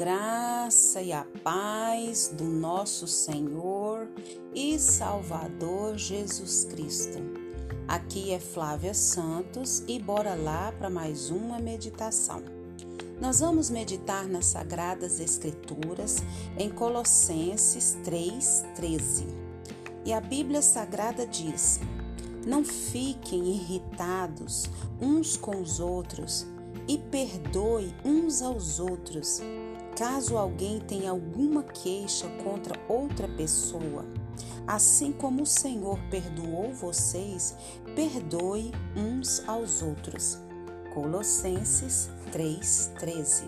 graça e a paz do nosso Senhor e Salvador Jesus Cristo. Aqui é Flávia Santos e bora lá para mais uma meditação. Nós vamos meditar nas Sagradas Escrituras em Colossenses 3,13. E a Bíblia Sagrada diz: Não fiquem irritados uns com os outros e perdoe uns aos outros, caso alguém tenha alguma queixa contra outra pessoa. Assim como o Senhor perdoou vocês, perdoe uns aos outros. Colossenses 3:13.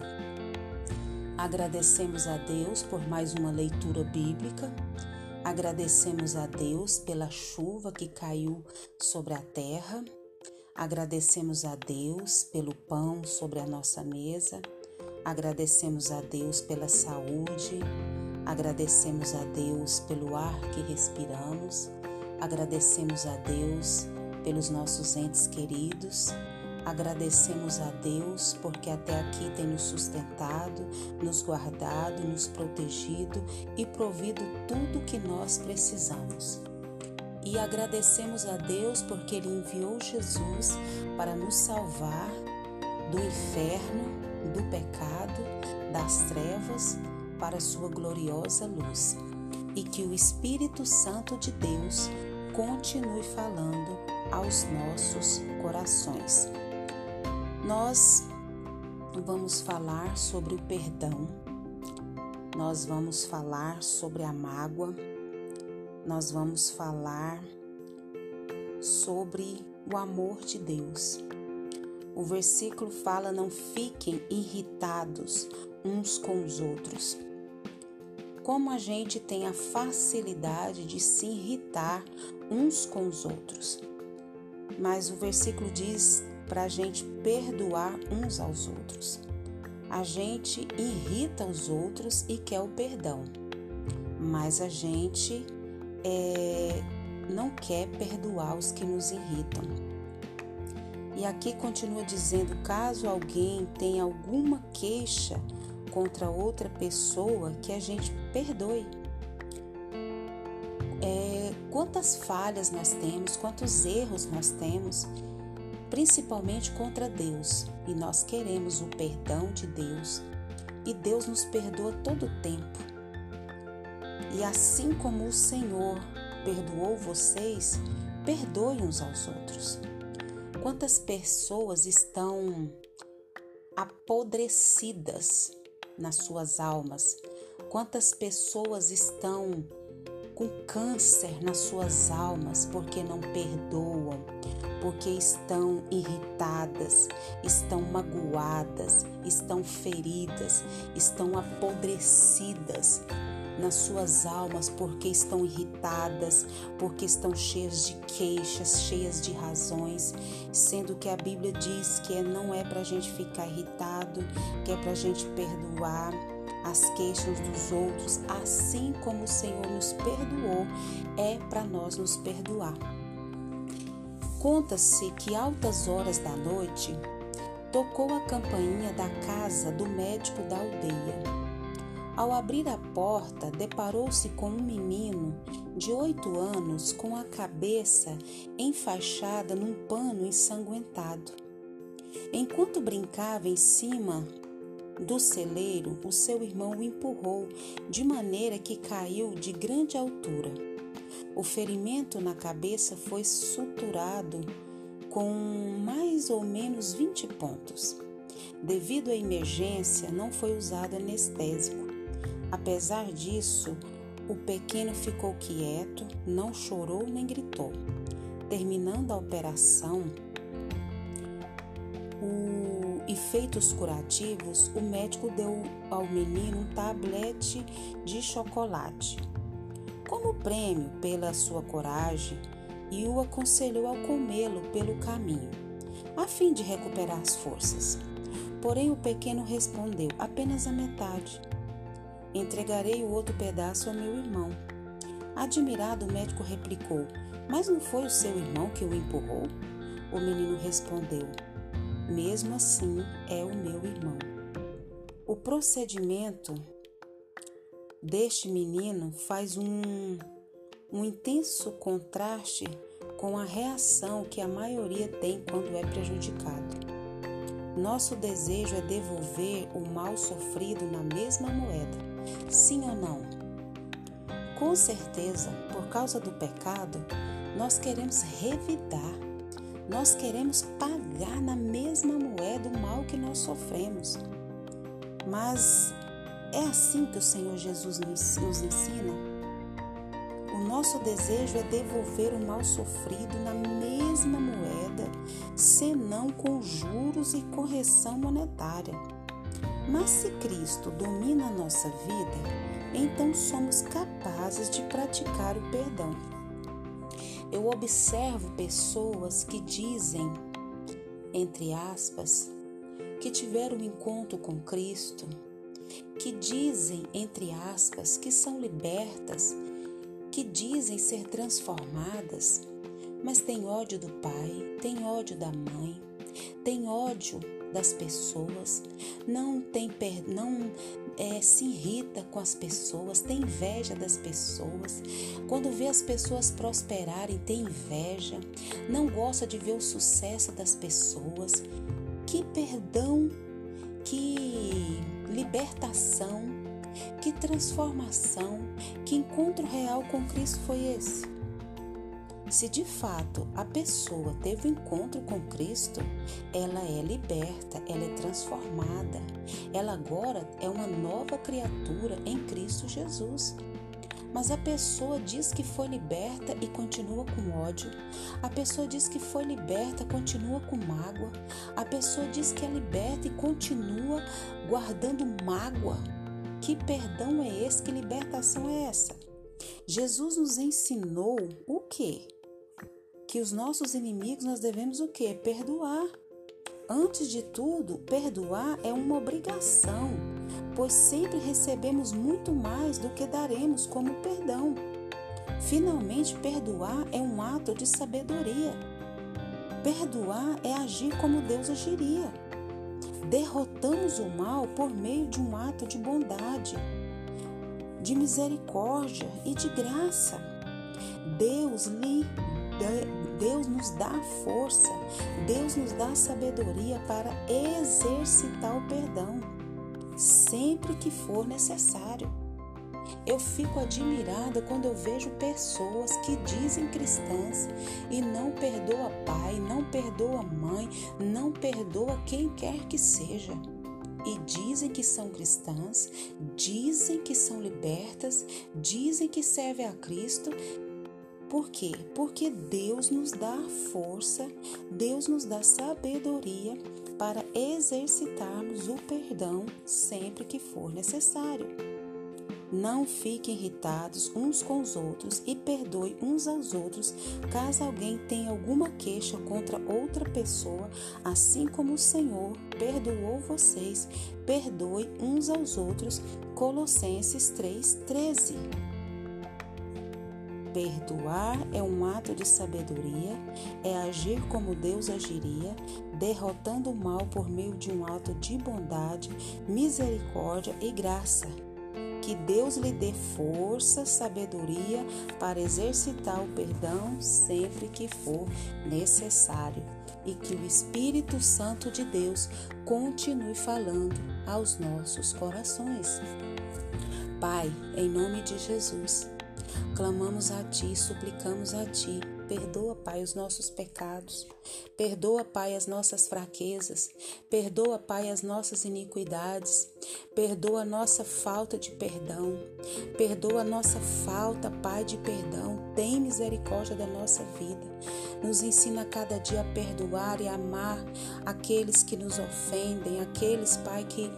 Agradecemos a Deus por mais uma leitura bíblica. Agradecemos a Deus pela chuva que caiu sobre a terra. Agradecemos a Deus pelo pão sobre a nossa mesa, agradecemos a Deus pela saúde, agradecemos a Deus pelo ar que respiramos, agradecemos a Deus pelos nossos entes queridos, agradecemos a Deus porque até aqui tem nos sustentado, nos guardado, nos protegido e provido tudo que nós precisamos. E agradecemos a Deus porque Ele enviou Jesus para nos salvar do inferno, do pecado, das trevas, para Sua gloriosa luz. E que o Espírito Santo de Deus continue falando aos nossos corações. Nós vamos falar sobre o perdão, nós vamos falar sobre a mágoa nós vamos falar sobre o amor de Deus. O versículo fala: não fiquem irritados uns com os outros. Como a gente tem a facilidade de se irritar uns com os outros. Mas o versículo diz para a gente perdoar uns aos outros. A gente irrita os outros e quer o perdão, mas a gente é, não quer perdoar os que nos irritam. E aqui continua dizendo: caso alguém tenha alguma queixa contra outra pessoa, que a gente perdoe. É, quantas falhas nós temos, quantos erros nós temos, principalmente contra Deus, e nós queremos o perdão de Deus, e Deus nos perdoa todo o tempo. E assim como o Senhor perdoou vocês, perdoe uns aos outros. Quantas pessoas estão apodrecidas nas suas almas? Quantas pessoas estão com câncer nas suas almas porque não perdoam, porque estão irritadas, estão magoadas, estão feridas, estão apodrecidas nas suas almas porque estão irritadas, porque estão cheias de queixas, cheias de razões, sendo que a Bíblia diz que é, não é para a gente ficar irritado, que é para a gente perdoar as queixas dos outros, assim como o Senhor nos perdoou, é para nós nos perdoar. Conta-se que altas horas da noite tocou a campainha da casa do médico da aldeia. Ao abrir a porta, deparou-se com um menino de oito anos com a cabeça enfaixada num pano ensanguentado. Enquanto brincava em cima do celeiro, o seu irmão o empurrou de maneira que caiu de grande altura. O ferimento na cabeça foi suturado com mais ou menos 20 pontos. Devido à emergência, não foi usado anestésico. Apesar disso, o pequeno ficou quieto, não chorou nem gritou. Terminando a operação, o efeitos curativos, o médico deu ao menino um tablete de chocolate como prêmio pela sua coragem e o aconselhou a comê-lo pelo caminho, a fim de recuperar as forças. Porém, o pequeno respondeu apenas a metade Entregarei o outro pedaço ao meu irmão. Admirado, o médico replicou: Mas não foi o seu irmão que o empurrou? O menino respondeu: Mesmo assim, é o meu irmão. O procedimento deste menino faz um, um intenso contraste com a reação que a maioria tem quando é prejudicado. Nosso desejo é devolver o mal sofrido na mesma moeda, sim ou não? Com certeza, por causa do pecado, nós queremos revidar, nós queremos pagar na mesma moeda o mal que nós sofremos. Mas é assim que o Senhor Jesus nos ensina? O nosso desejo é devolver o mal sofrido na mesma moeda, senão com juros e correção monetária. Mas se Cristo domina a nossa vida, então somos capazes de praticar o perdão. Eu observo pessoas que dizem, entre aspas, que tiveram um encontro com Cristo, que dizem, entre aspas, que são libertas, que dizem ser transformadas, mas tem ódio do pai, tem ódio da mãe, tem ódio das pessoas, não tem não é, se irrita com as pessoas, tem inveja das pessoas. Quando vê as pessoas prosperarem, tem inveja, não gosta de ver o sucesso das pessoas. Que perdão, que libertação, que transformação, que encontro real com Cristo foi esse? Se de fato a pessoa teve um encontro com Cristo, ela é liberta, ela é transformada. Ela agora é uma nova criatura em Cristo Jesus. Mas a pessoa diz que foi liberta e continua com ódio. A pessoa diz que foi liberta, continua com mágoa. A pessoa diz que é liberta e continua guardando mágoa. Que perdão é esse? Que libertação é essa? Jesus nos ensinou o quê? Que os nossos inimigos nós devemos o quê? Perdoar. Antes de tudo, perdoar é uma obrigação, pois sempre recebemos muito mais do que daremos como perdão. Finalmente, perdoar é um ato de sabedoria. Perdoar é agir como Deus agiria. Derrotamos o mal por meio de um ato de bondade, de misericórdia e de graça. Deus lhe Deus nos dá força, Deus nos dá sabedoria para exercitar o perdão, sempre que for necessário. Eu fico admirada quando eu vejo pessoas que dizem cristãs e não perdoa pai, não perdoa mãe, não perdoa quem quer que seja. E dizem que são cristãs, dizem que são libertas, dizem que servem a Cristo por quê? Porque Deus nos dá força, Deus nos dá sabedoria para exercitarmos o perdão sempre que for necessário. Não fiquem irritados uns com os outros e perdoe uns aos outros caso alguém tenha alguma queixa contra outra pessoa, assim como o Senhor perdoou vocês, perdoe uns aos outros. Colossenses 3:13. Perdoar é um ato de sabedoria, é agir como Deus agiria, derrotando o mal por meio de um ato de bondade, misericórdia e graça. Que Deus lhe dê força, sabedoria para exercitar o perdão sempre que for necessário e que o Espírito Santo de Deus continue falando aos nossos corações. Pai, em nome de Jesus, Clamamos a Ti, suplicamos a Ti. Perdoa, Pai, os nossos pecados. Perdoa, Pai, as nossas fraquezas. Perdoa, Pai, as nossas iniquidades. Perdoa a nossa falta de perdão. Perdoa a nossa falta, Pai, de perdão. Tem misericórdia da nossa vida. Nos ensina cada dia a perdoar e amar aqueles que nos ofendem, aqueles, Pai, que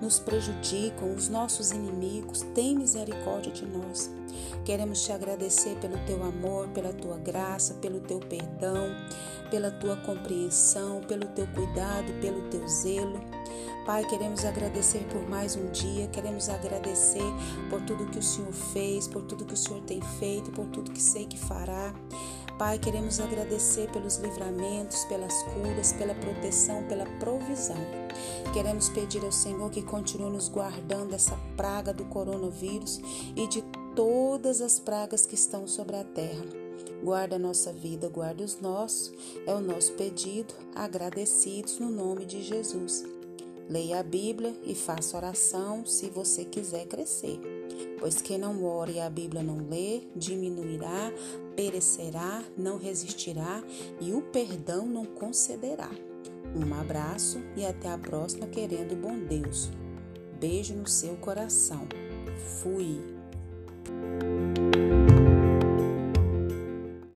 nos prejudicam, os nossos inimigos. Tem misericórdia de nós. Queremos te agradecer pelo teu amor, pela tua graça, pelo teu perdão, pela tua compreensão, pelo teu cuidado, pelo teu zelo. Pai, queremos agradecer por mais um dia, queremos agradecer por tudo que o Senhor fez, por tudo que o Senhor tem feito, por tudo que sei que fará. Pai, queremos agradecer pelos livramentos, pelas curas, pela proteção, pela provisão. Queremos pedir ao Senhor que continue nos guardando dessa praga do coronavírus e de todas as pragas que estão sobre a terra. Guarda a nossa vida, guarda os nossos. É o nosso pedido, agradecidos no nome de Jesus. Leia a Bíblia e faça oração se você quiser crescer. Pois quem não ore e a Bíblia não lê, diminuirá, perecerá, não resistirá e o perdão não concederá. Um abraço e até a próxima, querendo bom Deus. Beijo no seu coração. Fui.